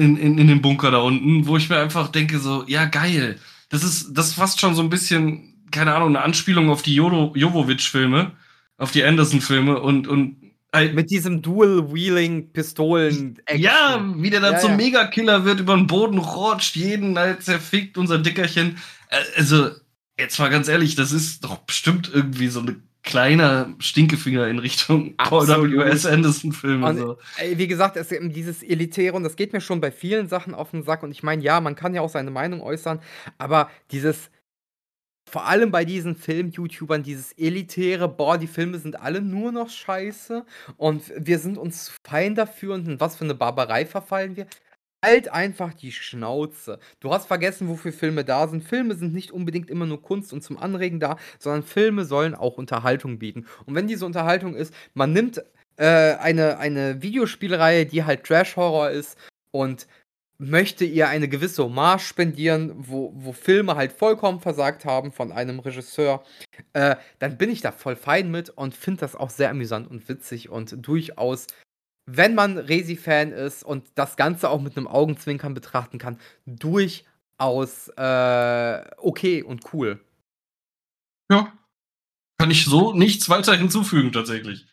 in, in, in dem Bunker da unten, wo ich mir einfach denke, so, ja, geil. Das ist, das ist fast schon so ein bisschen, keine Ahnung, eine Anspielung auf die Jovovic-Filme, auf die Anderson-Filme und, und mit diesem Dual-Wheeling-Pistolen. Ja, wie der dann ja, zum ja. Megakiller wird, über den Boden rutscht, jeden halt zerfickt, unser Dickerchen. Äh, also, jetzt mal ganz ehrlich, das ist doch bestimmt irgendwie so ein kleiner Stinkefinger in Richtung Paul W.S. Anderson-Filme. So. Wie gesagt, es, dieses Elitäre, und das geht mir schon bei vielen Sachen auf den Sack. Und ich meine, ja, man kann ja auch seine Meinung äußern, aber dieses vor allem bei diesen Film-YouTubern dieses elitäre, boah, die Filme sind alle nur noch scheiße und wir sind uns fein dafür und in was für eine Barbarei verfallen wir. Halt einfach die Schnauze. Du hast vergessen, wofür Filme da sind. Filme sind nicht unbedingt immer nur Kunst und zum Anregen da, sondern Filme sollen auch Unterhaltung bieten. Und wenn diese Unterhaltung ist, man nimmt äh, eine, eine Videospielreihe, die halt Trash-Horror ist und möchte ihr eine gewisse Hommage spendieren, wo, wo Filme halt vollkommen versagt haben von einem Regisseur, äh, dann bin ich da voll fein mit und finde das auch sehr amüsant und witzig und durchaus, wenn man Resi-Fan ist und das Ganze auch mit einem Augenzwinkern betrachten kann, durchaus äh, okay und cool. Ja. Kann ich so nichts weiter hinzufügen, tatsächlich.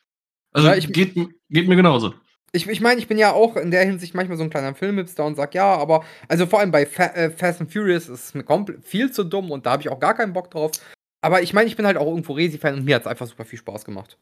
Also ja, ich, geht, geht mir genauso. Ich, ich meine, ich bin ja auch in der Hinsicht manchmal so ein kleiner Filmhipster und sag ja, aber also vor allem bei Fa äh, Fast and Furious ist es mir viel zu dumm und da habe ich auch gar keinen Bock drauf. Aber ich meine, ich bin halt auch irgendwo Resi-Fan und mir hat es einfach super viel Spaß gemacht.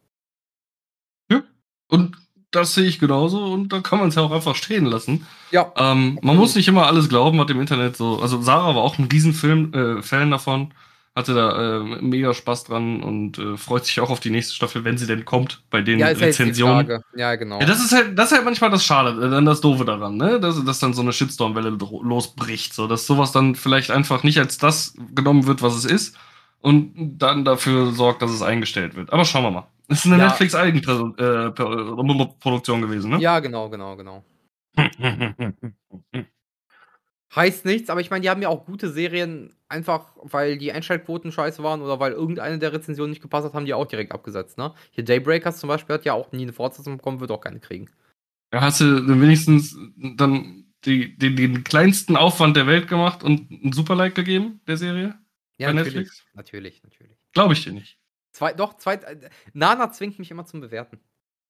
Ja, und das sehe ich genauso und da kann man es ja auch einfach stehen lassen. Ja. Ähm, man muss nicht immer alles glauben, was im Internet so. Also Sarah war auch ein Riesenfilm, äh, davon hatte da äh, mega Spaß dran und äh, freut sich auch auf die nächste Staffel, wenn sie denn kommt, bei den ja, Rezensionen. Ja, genau. Ja, das ist halt, das ist halt manchmal das Schade, äh, dann das Doofe daran, ne? Dass, dass dann so eine Shitstorm-Welle losbricht, so dass sowas dann vielleicht einfach nicht als das genommen wird, was es ist und dann dafür sorgt, dass es eingestellt wird. Aber schauen wir mal. Das ist eine ja. Netflix-Eigenproduktion äh, gewesen, ne? Ja, genau, genau, genau. [LAUGHS] Heißt nichts, aber ich meine, die haben ja auch gute Serien, einfach weil die Einschaltquoten scheiße waren oder weil irgendeine der Rezensionen nicht gepasst hat, haben die auch direkt abgesetzt, ne? Hier Daybreakers zum Beispiel hat ja auch nie eine Fortsetzung bekommen, wird auch keine kriegen. Ja, hast du wenigstens dann die, den, den kleinsten Aufwand der Welt gemacht und ein Super-Like gegeben, der Serie? Ja, Bei natürlich. Netflix? Natürlich, natürlich. Glaube ich dir nicht. Zwei, doch, zwei, Nana zwingt mich immer zum Bewerten.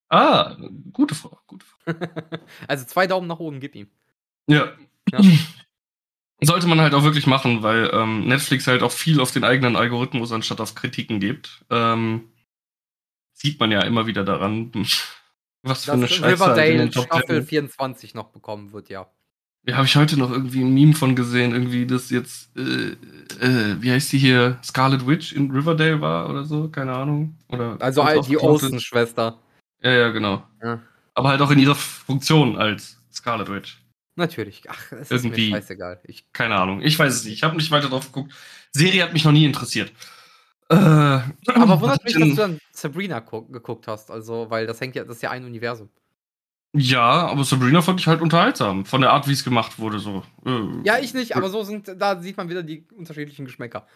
Ah, gute Frau, gute Frau. [LAUGHS] also zwei Daumen nach oben, gib ihm. Ja. Ja. [LAUGHS] Sollte man halt auch wirklich machen, weil ähm, Netflix halt auch viel auf den eigenen Algorithmus anstatt auf Kritiken gibt. Ähm, sieht man ja immer wieder daran, [LAUGHS] was für eine Scheiße halt in Riverdale den Top Staffel 10. 24 noch bekommen wird, ja. Ja, habe ich heute noch irgendwie ein Meme von gesehen, irgendwie, dass jetzt, äh, äh, wie heißt die hier, Scarlet Witch in Riverdale war oder so, keine Ahnung. Oder Also all die. Olsen-Schwester. Ja, ja, genau. Ja. Aber halt auch in ihrer Funktion als Scarlet Witch. Natürlich. Ach, es ist mir scheißegal. Ich, Keine Ahnung. Ich weiß es nicht. Ich habe nicht weiter drauf geguckt. Serie hat mich noch nie interessiert. Äh, aber [CLEARS THROAT] wundert mich, ich dass du dann Sabrina gu geguckt hast. Also, weil das hängt ja, das ist ja ein Universum. Ja, aber Sabrina fand ich halt unterhaltsam. Von der Art, wie es gemacht wurde. So. Äh, Ja, ich nicht, aber so sind, da sieht man wieder die unterschiedlichen Geschmäcker.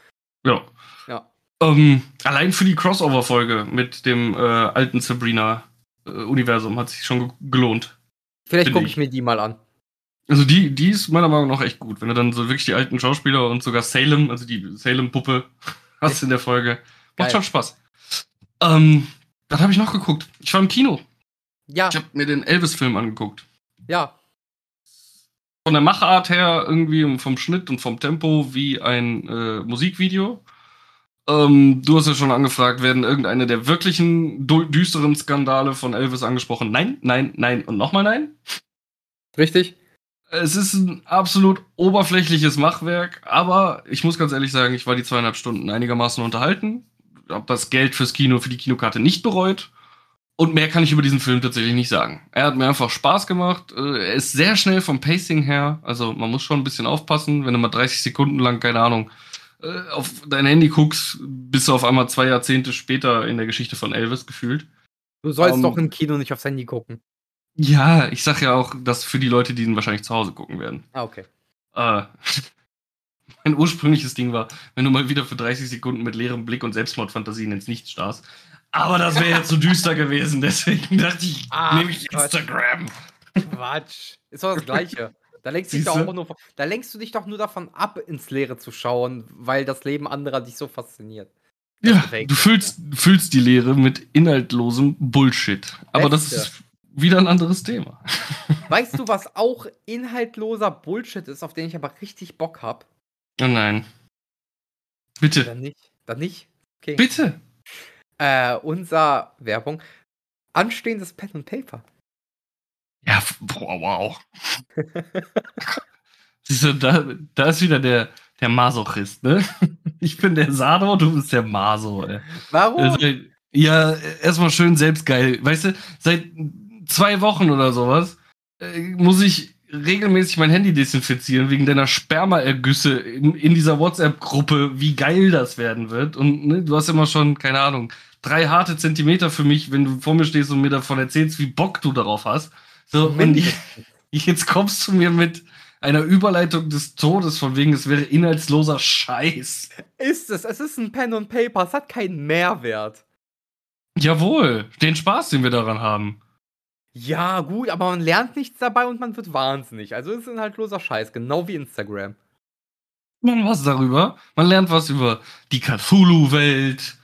Ja. Ja. Ähm, allein für die Crossover-Folge mit dem äh, alten Sabrina-Universum hat sich schon ge- gelohnt. Vielleicht gucke ich. ich mir die mal an. Also die, die ist meiner Meinung nach echt gut. Wenn du dann so wirklich die alten Schauspieler und sogar Salem, also die Salem-Puppe, [LAUGHS] hast in der Folge. Macht Geil. schon Spaß. Ähm, was habe ich noch geguckt? Ich war im Kino. Ja, Ich habe mir den Elvis-Film angeguckt. ja. Von der Machart her irgendwie und vom Schnitt und vom Tempo wie ein äh, Musikvideo. Ähm, du hast ja schon angefragt, werden irgendeine der wirklichen düsteren Skandale von Elvis angesprochen? Nein, nein, nein und nochmal nein. Richtig? Es ist ein absolut oberflächliches Machwerk, aber ich muss ganz ehrlich sagen, ich war die zweieinhalb Stunden einigermaßen unterhalten, habe das Geld fürs Kino, für die Kinokarte nicht bereut und mehr kann ich über diesen Film tatsächlich nicht sagen. Er hat mir einfach Spaß gemacht, äh, er ist sehr schnell vom Pacing her, also man muss schon ein bisschen aufpassen, wenn du mal 30 Sekunden lang, keine Ahnung, äh, auf dein Handy guckst, bist du auf einmal zwei Jahrzehnte später in der Geschichte von Elvis gefühlt. Du sollst Ähm, doch im Kino nicht aufs Handy gucken. Ja, ich sag ja auch, dass für die Leute, die ihn wahrscheinlich zu Hause gucken werden. Ah, okay. Äh, [LAUGHS] mein ursprüngliches Ding war, wenn du mal wieder für 30 Sekunden mit leerem Blick und Selbstmordfantasien ins Nichts starrst. Aber das wäre jetzt zu düster gewesen, deswegen dachte ich, Ach, nehme ich. Instagram. Quatsch. Ist doch das Gleiche. Da lenkst, dich doch Siehste? auch nur, da lenkst du dich doch nur davon ab, ins Leere zu schauen, weil das Leben anderer dich so fasziniert. Das Ja, du füllst, füllst die Leere mit inhaltlosem Bullshit. Aber das Beste. ist wieder ein anderes Thema. Weißt du, was auch inhaltloser Bullshit ist, auf den ich aber richtig Bock hab? Oh nein. Bitte, Dann nicht. Dann nicht? Okay. bitte. Äh, unser Werbung. Anstehendes Pen und Paper. Ja, boah, wow. [LAUGHS] Siehst du, da, da ist wieder der, der Masochist, ne? [LAUGHS] Ich bin der Sado, du bist der Maso, ey. Warum? Also, ja, erstmal schön selbstgeil. Weißt du, seit zwei Wochen oder sowas äh, muss ich regelmäßig mein Handy desinfizieren wegen deiner Spermaergüsse in, in dieser WhatsApp-Gruppe, wie geil das werden wird. Und ne, du hast immer schon, keine Ahnung, drei harte Zentimeter für mich, wenn du vor mir stehst und mir davon erzählst, wie Bock du darauf hast. So, und ich, [LAUGHS] jetzt kommst du mir mit einer Überleitung des Todes, von wegen, es wäre inhaltsloser Scheiß. Ist es? Es ist ein Pen und Paper. Es hat keinen Mehrwert. Jawohl, den Spaß, den wir daran haben. Ja, gut, aber man lernt nichts dabei und man wird wahnsinnig. Also es ist inhaltloser Scheiß, genau wie Instagram. Man was darüber. Man lernt was über die Cthulhu-Welt.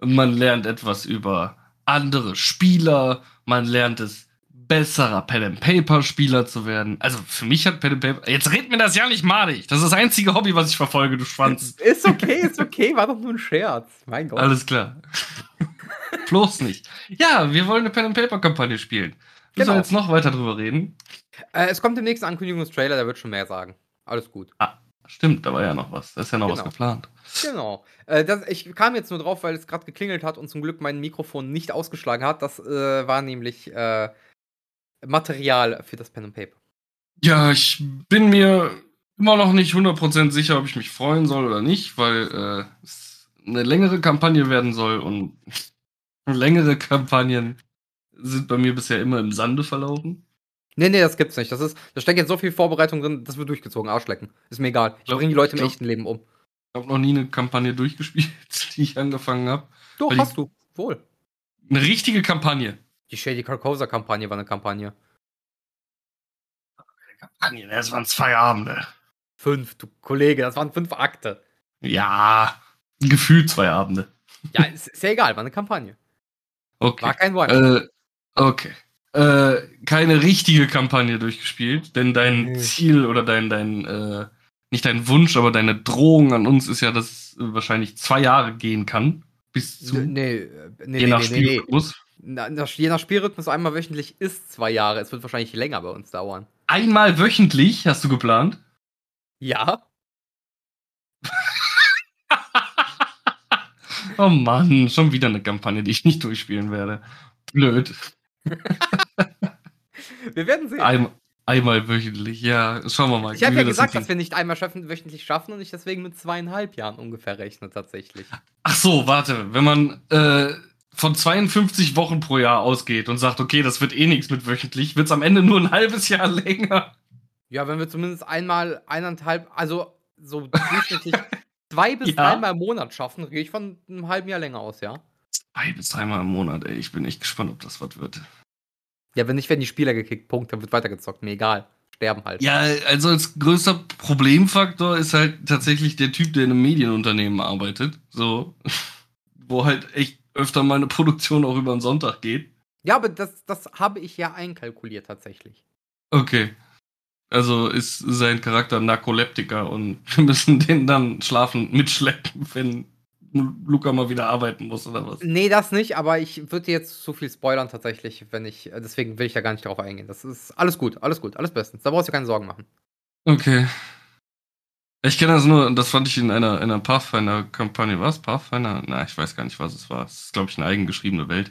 Man lernt etwas über andere Spieler. Man lernt es, besserer Pen-and-Paper-Spieler zu werden. Also für mich hat Pen-and-Paper... Jetzt red mir das ja nicht madig. Das ist das einzige Hobby, was ich verfolge, du Schwanz. Ist okay, ist okay, war doch nur ein Scherz. Mein Gott. Alles klar. [LAUGHS] Bloß nicht. Ja, wir wollen eine Pen-and-Paper-Kampagne spielen. Wir Genau. sollen jetzt noch weiter drüber reden. Äh, es kommt im nächsten Ankündigungstrailer, der wird schon mehr sagen. Alles gut. Stimmt, da war ja noch was. Da ist ja noch was Genau. geplant. Genau. Äh, das, ich kam jetzt nur drauf, weil es gerade geklingelt hat und zum Glück mein Mikrofon nicht ausgeschlagen hat. Das äh, war nämlich äh, Material für das Pen und Paper. Ja, ich bin mir immer noch nicht 100% sicher, ob ich mich freuen soll oder nicht, weil äh, es eine längere Kampagne werden soll und längere Kampagnen sind bei mir bisher immer im Sande verlaufen. Nee, nee, das gibt's nicht. Das ist, da steckt jetzt so viel Vorbereitung drin, das wird durchgezogen, Arschlecken. Ist mir egal. Ich bringe die Leute im glaub- echten Leben um. Ich habe noch nie eine Kampagne [LAUGHS] durchgespielt, die ich angefangen habe. Doch, hast du. Wohl. Eine richtige Kampagne. Die Shady Carcosa-Kampagne war eine Kampagne. Kampagne, das waren zwei Abende. Fünf, du Kollege, das waren fünf Akte. Ja, gefühlt zwei Abende. Ja, ist, ist ja egal, war eine Kampagne. Okay. War kein One. Äh, okay. Äh, keine richtige Kampagne durchgespielt, denn dein Nee. Ziel oder dein, dein, äh, nicht dein Wunsch, aber deine Drohung an uns ist ja, dass es äh, wahrscheinlich zwei Jahre gehen kann. Bis zu, nee, äh, nee, je nee, nach nee, nee, nee. Spielrhythmus. Na, nach- Je nach Spielrhythmus einmal wöchentlich ist zwei Jahre. Es wird wahrscheinlich länger bei uns dauern. Einmal wöchentlich hast du geplant. Ja? [LAUGHS] oh Mann, schon wieder eine Kampagne, die ich nicht durchspielen werde. Blöd. [LAUGHS] Wir werden sehen. Ein, einmal wöchentlich, ja. Schauen wir mal. ich habe ja gesagt, dass wir nicht einmal schaffen, wöchentlich schaffen und ich deswegen mit zweieinhalb Jahren ungefähr rechne tatsächlich. Ach so, warte. Wenn man äh, von 52 Wochen pro Jahr ausgeht und sagt, okay, das wird eh nichts mit wöchentlich, wird es am Ende nur ein halbes Jahr [LAUGHS] länger. Ja, wenn wir zumindest einmal, eineinhalb, also so durchschnittlich [LAUGHS] zwei bis Ja. dreimal im Monat schaffen, gehe ich von einem halben Jahr länger aus, ja? Zwei bis dreimal im Monat, ey. Ich bin echt gespannt, ob das was wird. Ja, wenn nicht, werden die Spieler gekickt, Punkt, dann wird weitergezockt, mir egal. Sterben halt. Ja, also als größter Problemfaktor ist halt tatsächlich der Typ, der in einem Medienunternehmen arbeitet. So. [LAUGHS] Wo halt echt öfter mal eine Produktion auch über den Sonntag geht. Ja, aber das, das habe ich ja einkalkuliert tatsächlich. Okay. Also ist sein Charakter Narkoleptiker und [LAUGHS] wir müssen den dann schlafen mitschleppen, wenn Luca mal wieder arbeiten muss oder was. Nee, das nicht, aber ich würde jetzt zu viel spoilern tatsächlich, wenn ich, äh, deswegen will ich da gar nicht drauf eingehen. Das ist alles gut, alles gut, alles bestens. Da brauchst du keine Sorgen machen. Okay. Ich kenne das nur, das fand ich in einer, in einer Pathfinder-Kampagne. Was? Pathfinder? Na, ich weiß gar nicht, was es war. Es ist, glaube ich, eine eigengeschriebene Welt.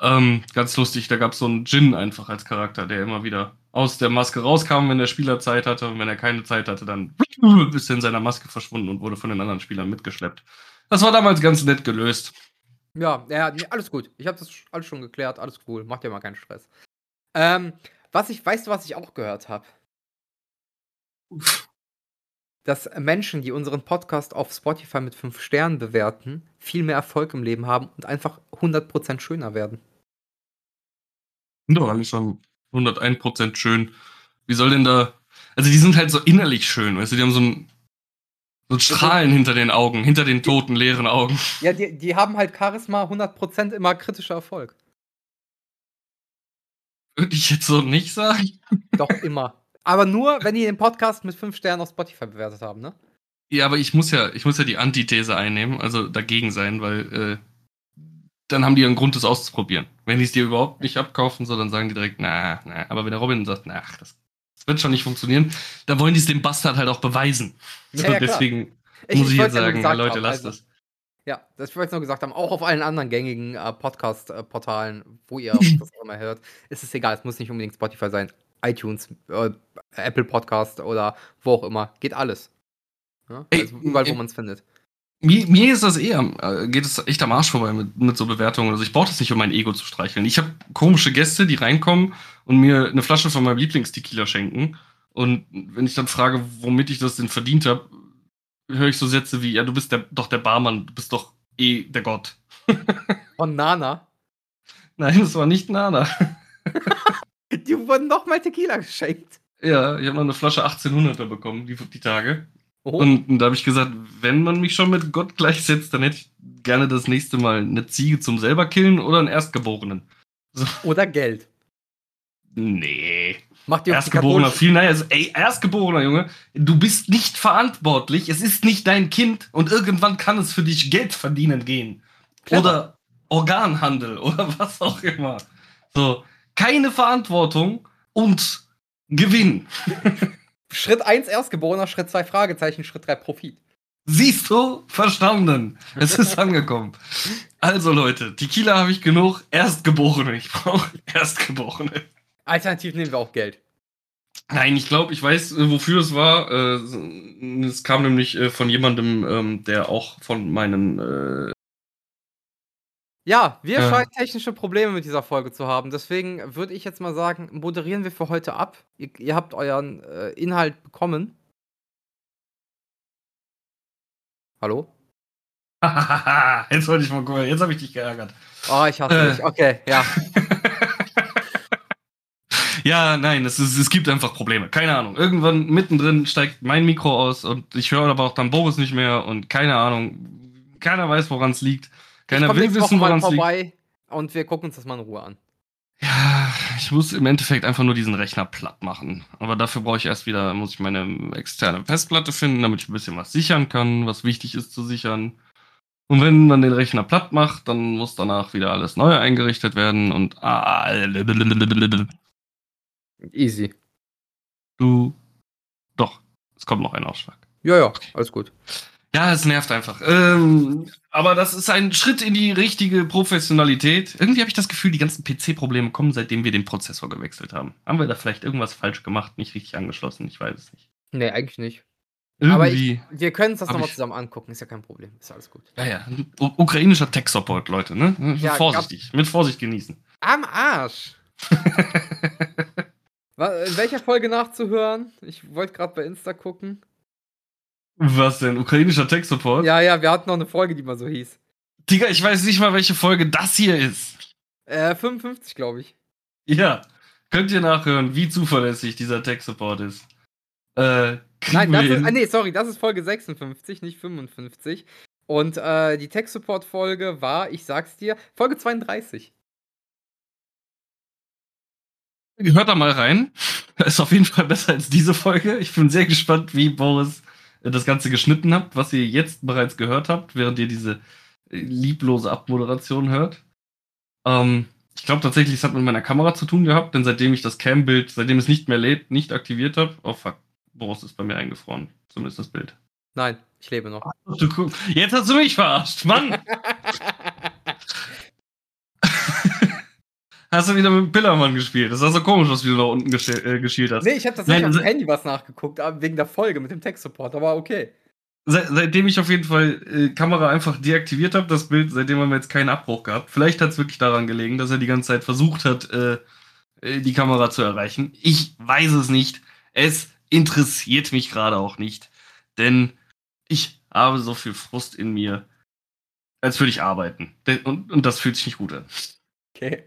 Ähm, ganz lustig, da gab es so einen Djinn einfach als Charakter, der immer wieder aus der Maske rauskam, wenn der Spieler Zeit hatte. Und wenn er keine Zeit hatte, dann [LAUGHS] ist er in seiner Maske verschwunden und wurde von den anderen Spielern mitgeschleppt. Das war damals ganz nett gelöst. Ja, ja, alles gut. Ich habe das alles schon geklärt, alles cool. Mach dir mal keinen Stress. Ähm, was ich, weißt du, was ich auch gehört habe? Dass Menschen, die unseren Podcast auf Spotify mit 5 Sternen bewerten, viel mehr Erfolg im Leben haben und einfach 100% schöner werden. Doch alle schon 101% schön. Wie soll denn da. Also, die sind halt so innerlich schön, weißt du, die haben so ein. So ein Strahlen hinter den Augen, hinter den toten, leeren Augen. Ja, die, die haben halt Charisma 100% immer kritischer Erfolg. Würde ich jetzt so nicht sagen. Doch, immer. Aber nur, wenn die den Podcast mit 5 Sternen auf Spotify bewertet haben, ne? Ja, aber ich muss ja, ich muss ja die Antithese einnehmen, also dagegen sein, weil äh, dann haben die ja einen Grund, das auszuprobieren. Wenn die es dir überhaupt nicht abkaufen, so, dann sagen die direkt, na, na. Aber wenn der Robin sagt, na, das, das wird schon nicht funktionieren, dann wollen die es dem Bastard halt auch beweisen. So, Ja, ja, deswegen Ich- muss ich, ich jetzt ja sagen, gesagt Leute, haben, lasst also- es. Ja, das wollte ich nur gesagt haben. Auch auf allen anderen gängigen äh, Podcast-Portalen, wo ihr [CLEARS THROAT] das auch immer hört, ist es egal. Es muss nicht unbedingt Spotify sein. iTunes, äh, Apple Podcast oder wo auch immer. Geht alles. Ja? Also überall, wo man es findet. Mir, mir ist das eher, äh, geht es echt am Arsch vorbei mit, mit so Bewertungen. Also ich brauche das nicht, um mein Ego zu streicheln. Ich habe komische Gäste, die reinkommen und mir eine Flasche von meinem Lieblingstequila schenken. Und wenn ich dann frage, womit ich das denn verdient habe, höre ich so Sätze wie, ja, du bist der, doch der Barmann, du bist doch eh der Gott. Von Nana. [LAUGHS] Nein, das war nicht Nana. [LAUGHS] Die wurden nochmal Tequila geschenkt. Ja, ich habe noch eine Flasche 1800er bekommen, die, die Tage. Oh. Und, und da habe ich gesagt, wenn man mich schon mit Gott gleichsetzt, dann hätte ich gerne das nächste Mal eine Ziege zum selber killen oder einen Erstgeborenen. Oder Geld. Nee. Macht ihr Erstgeborener, viel nein, also, ey, Erstgeborener, Junge, du bist nicht verantwortlich, es ist nicht dein Kind und irgendwann kann es für dich Geld verdienen gehen. Clever. Oder Organhandel [LAUGHS] oder was auch immer. So, keine Verantwortung und Gewinn. [LAUGHS] Schritt 1 Erstgeborener, Schritt 2 Fragezeichen, Schritt 3 Profit. Siehst du? Verstanden. Es ist angekommen. Also Leute, Tequila habe ich genug, Erstgeborene. Ich brauche Erstgeborene. Alternativ nehmen wir auch Geld. Nein, ich glaube, ich weiß, äh, wofür es war. Äh, Es kam nämlich äh, von jemandem, ähm, der auch von meinen Ja, wir Äh. scheinen technische Probleme mit dieser Folge zu haben. Deswegen würde ich jetzt mal sagen, moderieren wir für heute ab. Ihr, ihr habt euren äh, Inhalt bekommen. Hallo? [LAUGHS] jetzt wollte ich mal gucken, jetzt habe ich dich geärgert. Oh, ich hasse Äh. dich. Okay, ja. [LAUGHS] ja, nein, es, ist, es gibt einfach Probleme. Keine Ahnung. Irgendwann mittendrin steigt mein Mikro aus und ich höre aber auch dann Boris nicht mehr und keine Ahnung. Keiner weiß, woran es liegt. Keiner will wissen, woran es liegt. und wir gucken uns das mal in Ruhe an. Ja, ich muss im Endeffekt einfach nur diesen Rechner platt machen. Aber dafür brauche ich erst wieder, muss ich meine externe Festplatte finden, damit ich ein bisschen was sichern kann, was wichtig ist zu sichern. Und wenn man den Rechner platt macht, dann muss danach wieder alles neu eingerichtet werden und ah, Easy. du doch, es kommt noch ein Ausschlag. Ja, ja, alles gut. Ja, es nervt einfach. Ähm, aber das ist ein Schritt in die richtige Professionalität. Irgendwie habe ich das Gefühl, die ganzen PC-Probleme kommen, seitdem wir den Prozessor gewechselt haben. Haben wir da vielleicht irgendwas falsch gemacht, nicht richtig angeschlossen? Ich weiß es nicht. Nee, eigentlich nicht. Irgendwie. Aber ich, wir können uns das nochmal zusammen angucken. Ist ja kein Problem. Ist alles gut. ja, ja. U ukrainischer Tech-Support, Leute, ne? Ja, Vorsichtig. Mit Vorsicht genießen. Am Arsch. [LAUGHS] In welcher Folge nachzuhören? Ich wollte gerade bei Insta gucken. Was denn? Ukrainischer Tech-Support? Ja, ja, wir hatten noch eine Folge, die mal so hieß. Digga, ich weiß nicht mal, welche Folge das hier ist. Äh, 55, glaube ich. Ja. Könnt ihr nachhören, wie zuverlässig dieser Tech-Support ist. Äh, Nein, das ist, ah, nee, sorry, das ist Folge 56, nicht 55. Und äh, die Tech-Support-Folge war, ich sag's dir, Folge 32. Hört da mal rein. [LAUGHS] Ist auf jeden Fall besser als diese Folge. Ich bin sehr gespannt, wie Boris das Ganze geschnitten habt, was ihr jetzt bereits gehört habt, während ihr diese äh, lieblose Abmoderation hört. Ähm, ich glaube tatsächlich, es hat mit meiner Kamera zu tun gehabt, denn seitdem ich das Cam-Bild, seitdem es nicht mehr lädt, nicht aktiviert habe, oh fuck, Boris ist bei mir eingefroren. Zumindest das Bild. Nein, ich lebe noch. Jetzt hast du mich verarscht, Mann! [LAUGHS] hast du wieder mit Pillermann gespielt? Das sah so komisch wie du da unten äh, geschielt hast. nee, ich habe tatsächlich Nein, auf dem also- Handy was nachgeguckt, aber wegen der Folge mit dem Tech-Support, aber okay. Seit, seitdem ich auf jeden Fall äh, Kamera einfach deaktiviert habe, das Bild, seitdem haben wir jetzt keinen Abbruch gehabt. Vielleicht hat es wirklich daran gelegen, dass er die ganze Zeit versucht hat, äh, äh, die Kamera zu erreichen. Ich weiß es nicht. Es interessiert mich gerade auch nicht. Denn ich habe so viel Frust in mir, als würde ich arbeiten. Und, und das fühlt sich nicht gut an. Okay.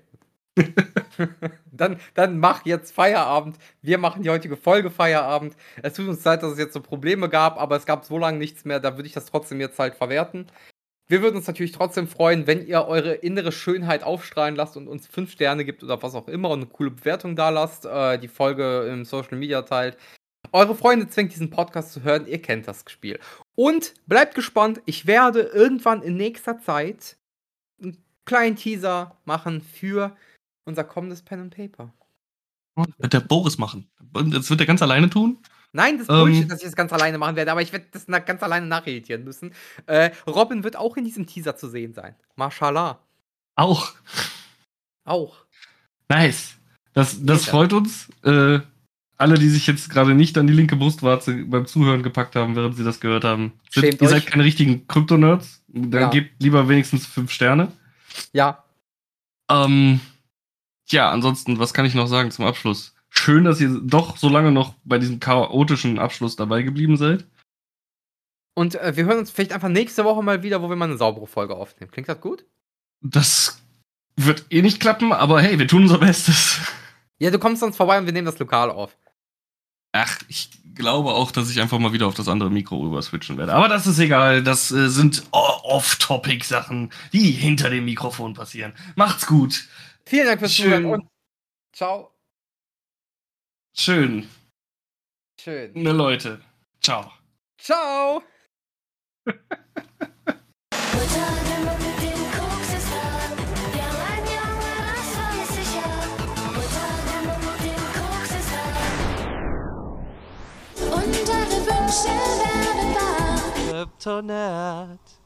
[LAUGHS] dann, dann mach jetzt Feierabend. Wir machen die heutige Folge Feierabend. Es tut uns leid, dass es jetzt so Probleme gab, aber es gab so lange nichts mehr. Da würde ich das trotzdem jetzt halt verwerten. Wir würden uns natürlich trotzdem freuen, wenn ihr eure innere Schönheit aufstrahlen lasst und uns fünf Sterne gibt oder was auch immer und eine coole Bewertung da lasst. Äh, die Folge im Social Media teilt. Eure Freunde zwingt diesen Podcast zu hören. Ihr kennt das Spiel. Und bleibt gespannt. Ich werde irgendwann in nächster Zeit einen kleinen Teaser machen für unser kommendes Pen and Paper. Wird der Boris machen. Das wird er ganz alleine tun? Nein, das ist Ähm. Bullshit, dass ich das ganz alleine machen werde, aber ich werde das ganz alleine nacheditieren müssen. Äh, Robin wird auch in diesem Teaser zu sehen sein. Mashallah. Auch. Auch. Nice. Das, das freut uns. Äh, alle, die sich jetzt gerade nicht an die linke Brustwarze beim Zuhören gepackt haben, während sie das gehört haben, sind, Schämt ihr euch. seid keine richtigen Krypto-Nerds. Dann Ja. gebt lieber wenigstens fünf Sterne. Ja. Ähm, ja, ansonsten, was kann ich noch sagen zum Abschluss? Schön, dass ihr doch so lange noch bei diesem chaotischen Abschluss dabei geblieben seid. Und äh, wir hören uns vielleicht einfach nächste Woche mal wieder, wo wir mal eine saubere Folge aufnehmen. Klingt das gut? Das wird eh nicht klappen, aber hey, wir tun unser Bestes. Ja, du kommst sonst vorbei und wir nehmen das lokal auf. Ach, ich glaube auch, dass ich einfach mal wieder auf das andere Mikro rüber switchen werde. Aber das ist egal. Das äh, sind Off-Topic-Sachen, die hinter dem Mikrofon passieren. Macht's gut. Vielen Dank fürs Schön. Zuhören und ciao. Schön. Schön. Ne Leute. Ciao. Ciao. Alle Wünsche werden wahr. Kryptonat.